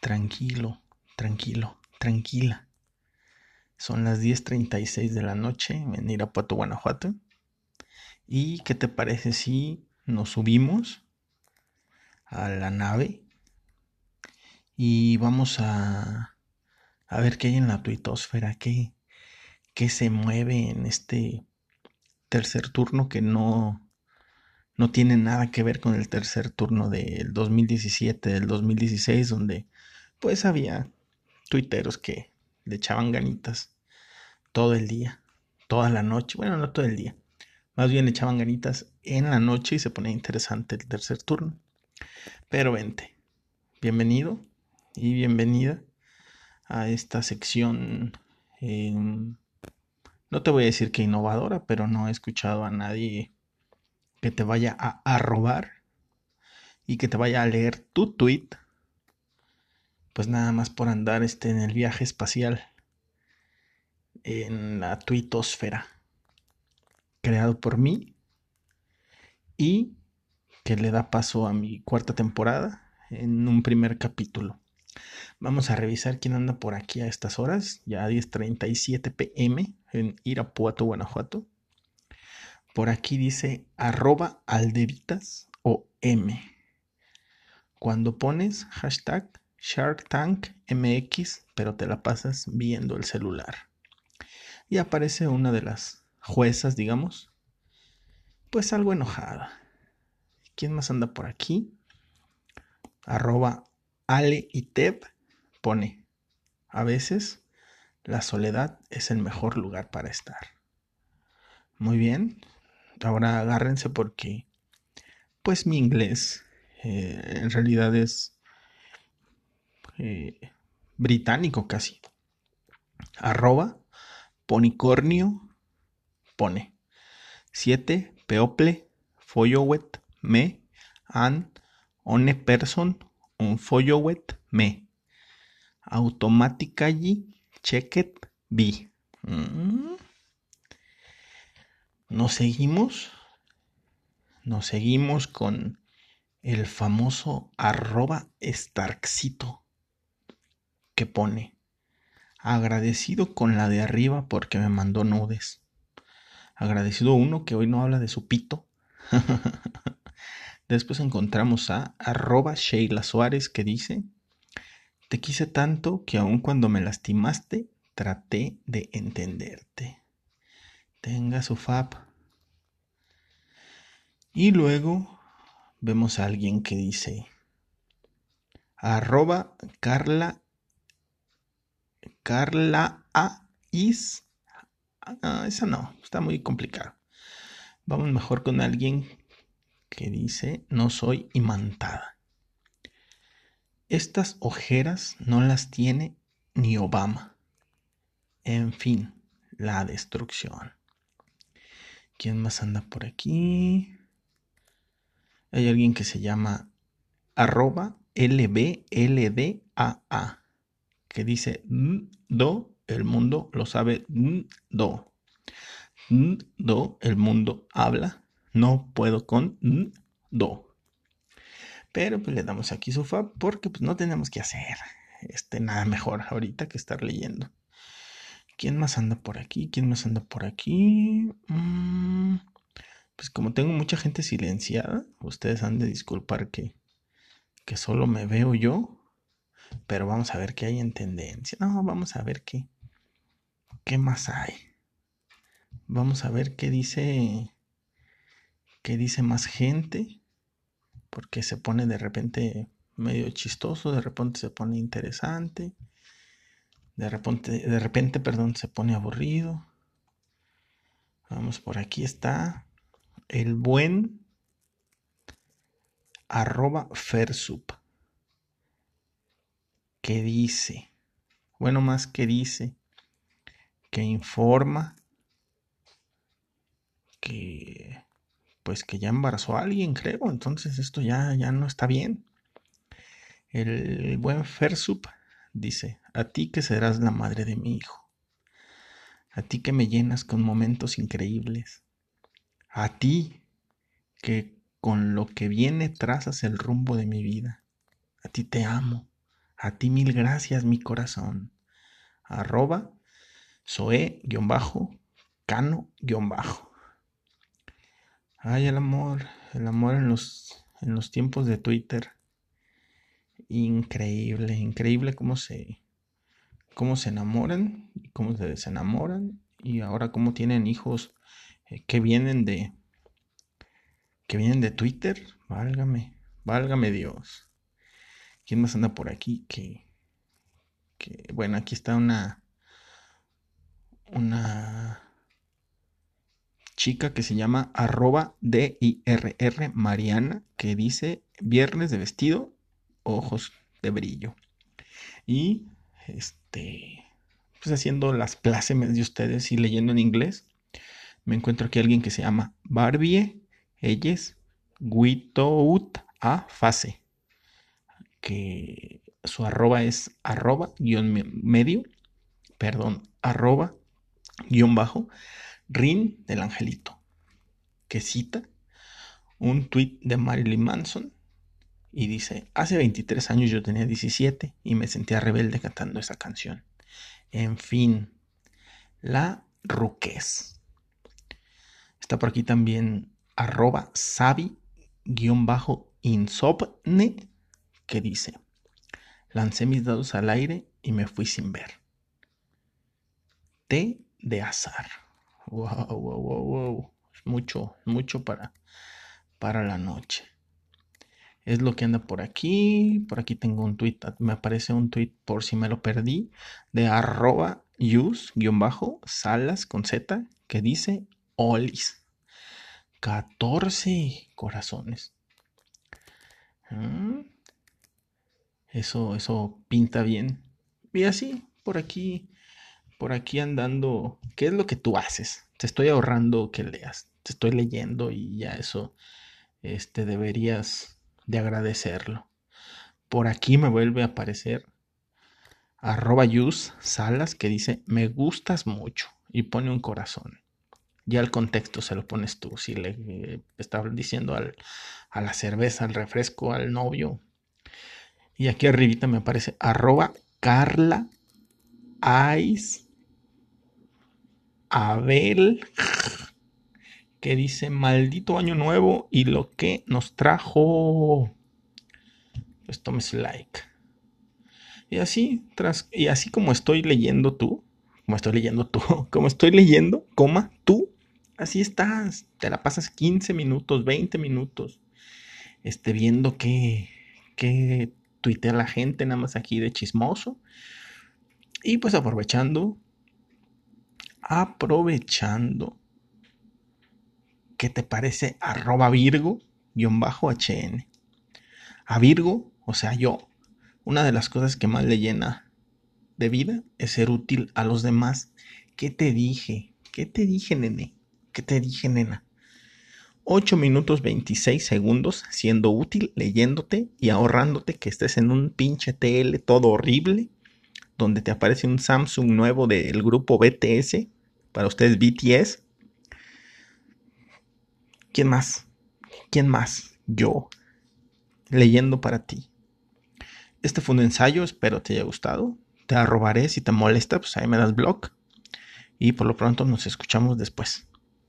tranquilo, tranquilo, tranquila. Son las 10.36 de la noche en Irapuato, Guanajuato. ¿Y qué te parece si nos subimos a la nave y vamos a, a ver qué hay en la tuitosfera, qué, qué se mueve en este tercer turno que no, no tiene nada que ver con el tercer turno del 2017, del 2016, donde pues había tuiteros que le echaban ganitas todo el día, toda la noche, bueno, no todo el día, más bien le echaban ganitas en la noche y se ponía interesante el tercer turno. Pero vente, bienvenido y bienvenida a esta sección. Em, no te voy a decir que innovadora, pero no he escuchado a nadie que te vaya a, robar y que te vaya a leer tu tweet, pues nada más por andar este, en el viaje espacial en la tuitosfera, creado por mí y que le da paso a mi cuarta temporada en un primer capítulo. Vamos a revisar quién anda por aquí a estas horas, ya a 10.37 pm en Irapuato, Guanajuato. Por aquí dice arroba alderitas o M. Cuando pones hashtag Shark Tank MX, pero te la pasas viendo el celular. Y aparece una de las juezas, digamos, pues algo enojada. ¿Quién más anda por aquí? Arroba Ale y Teb pone, a veces la soledad es el mejor lugar para estar. Muy bien, ahora agárrense porque, pues mi inglés eh, en realidad es eh, británico casi. Arroba ponicornio pone 7 people followet me an one person un followet me automatically checked b mm. Nos seguimos. Nos seguimos con el famoso arroba Starkcito que pone agradecido con la de arriba porque me mandó nudes. Agradecido uno que hoy no habla de su pito. Después encontramos a arroba Sheila Suárez que dice, te quise tanto que aun cuando me lastimaste, traté de entenderte tenga su FAP. Y luego vemos a alguien que dice arroba Carla Carla A is ah, esa no, está muy complicado. Vamos mejor con alguien que dice no soy imantada. Estas ojeras no las tiene ni Obama. En fin, la destrucción. ¿Quién más anda por aquí? Hay alguien que se llama arroba LBLDAA que dice do, el mundo lo sabe do. Do, el mundo habla. No puedo con do. Pero pues le damos aquí su fab porque pues no tenemos que hacer este nada mejor ahorita que estar leyendo. ¿Quién más anda por aquí? ¿Quién más anda por aquí? Mm, pues como tengo mucha gente silenciada, ustedes han de disculpar que, que solo me veo yo. Pero vamos a ver qué hay en tendencia. No, vamos a ver qué, qué más hay. Vamos a ver qué dice, qué dice más gente. Porque se pone de repente medio chistoso, de repente se pone interesante. De repente, de repente, perdón, se pone aburrido. Vamos, por aquí está el buen arroba Fersup. Que dice, bueno, más que dice, que informa que pues que ya embarazó a alguien, creo. Entonces esto ya, ya no está bien. El buen Fersup dice, a ti que serás la madre de mi hijo, a ti que me llenas con momentos increíbles, a ti que con lo que viene trazas el rumbo de mi vida, a ti te amo, A ti mil gracias, mi corazón. Arroba Soe-Cano-Bajo. Ay, el amor, el amor en los, en los tiempos de Twitter. Increíble, increíble cómo se, cómo se enamoran y cómo se desenamoran y ahora cómo tienen hijos eh, que vienen de que vienen de Twitter. Válgame, válgame Dios. ¿Quién más anda por aquí? Que, que bueno, aquí está una una chica que se llama arroba D-I-R-R Mariana, que dice viernes de vestido, ojos de brillo. Y este, pues haciendo las plácemes de ustedes y leyendo en inglés, me encuentro aquí alguien que se llama Barbie Elles Without a Fase, que su arroba es arroba guion medio, perdón, arroba guion bajo, Rin del Angelito, que cita un tweet de Marilyn Manson y dice, hace 23 años yo tenía 17 y me sentía rebelde cantando esa canción. En fin, la ruquez. Está por aquí también arroba sabi-insopne que dice, lancé mis dados al aire y me fui sin ver. Té de azar. Wow, wow, wow, wow. Mucho, mucho para, para la noche es lo que anda por aquí. Por aquí tengo un tweet, me aparece un tweet por si me lo perdí, de arroba use-salas con Z, que dice Olis. 14 corazones. Mm. Eso, eso pinta bien. Y así, por aquí, por aquí andando. ¿Qué es lo que tú haces? Te estoy ahorrando que leas. Te estoy leyendo y ya eso, este, deberías de agradecerlo. Por aquí me vuelve a aparecer arroba salas que dice me gustas mucho y pone un corazón. Ya el contexto se lo pones tú. Si le eh, está diciendo al, a la cerveza, al refresco, al novio. Y aquí arribita me aparece arroba Carla Ais Abel que dice maldito año nuevo y lo que nos trajo. Pues tomes like. Y así, tras, y así como estoy leyendo tú, como estoy leyendo tú, como estoy leyendo, coma, tú, así estás. Te la pasas 15 minutos, 20 minutos, este, viendo qué, qué tuitea la gente, nada más aquí de chismoso. Y pues aprovechando, aprovechando ¿qué te parece? Arroba Virgo-HN. A Virgo, o sea, yo, una de las cosas que más le llena de vida es ser útil a los demás. ¿Qué te dije? ¿Qué te dije, nene? ¿Qué te dije, nena? 8 minutos 26 segundos siendo útil, leyéndote y ahorrándote que estés en un pinche TL todo horrible, donde te aparece un Samsung nuevo del grupo BTS, para ustedes BTS, ¿Quién más? ¿Quién más? Yo, leyendo para ti. Este fue un ensayo, espero te haya gustado. Te arrobaré si te molesta, pues ahí me das blog. Y por lo pronto nos escuchamos después.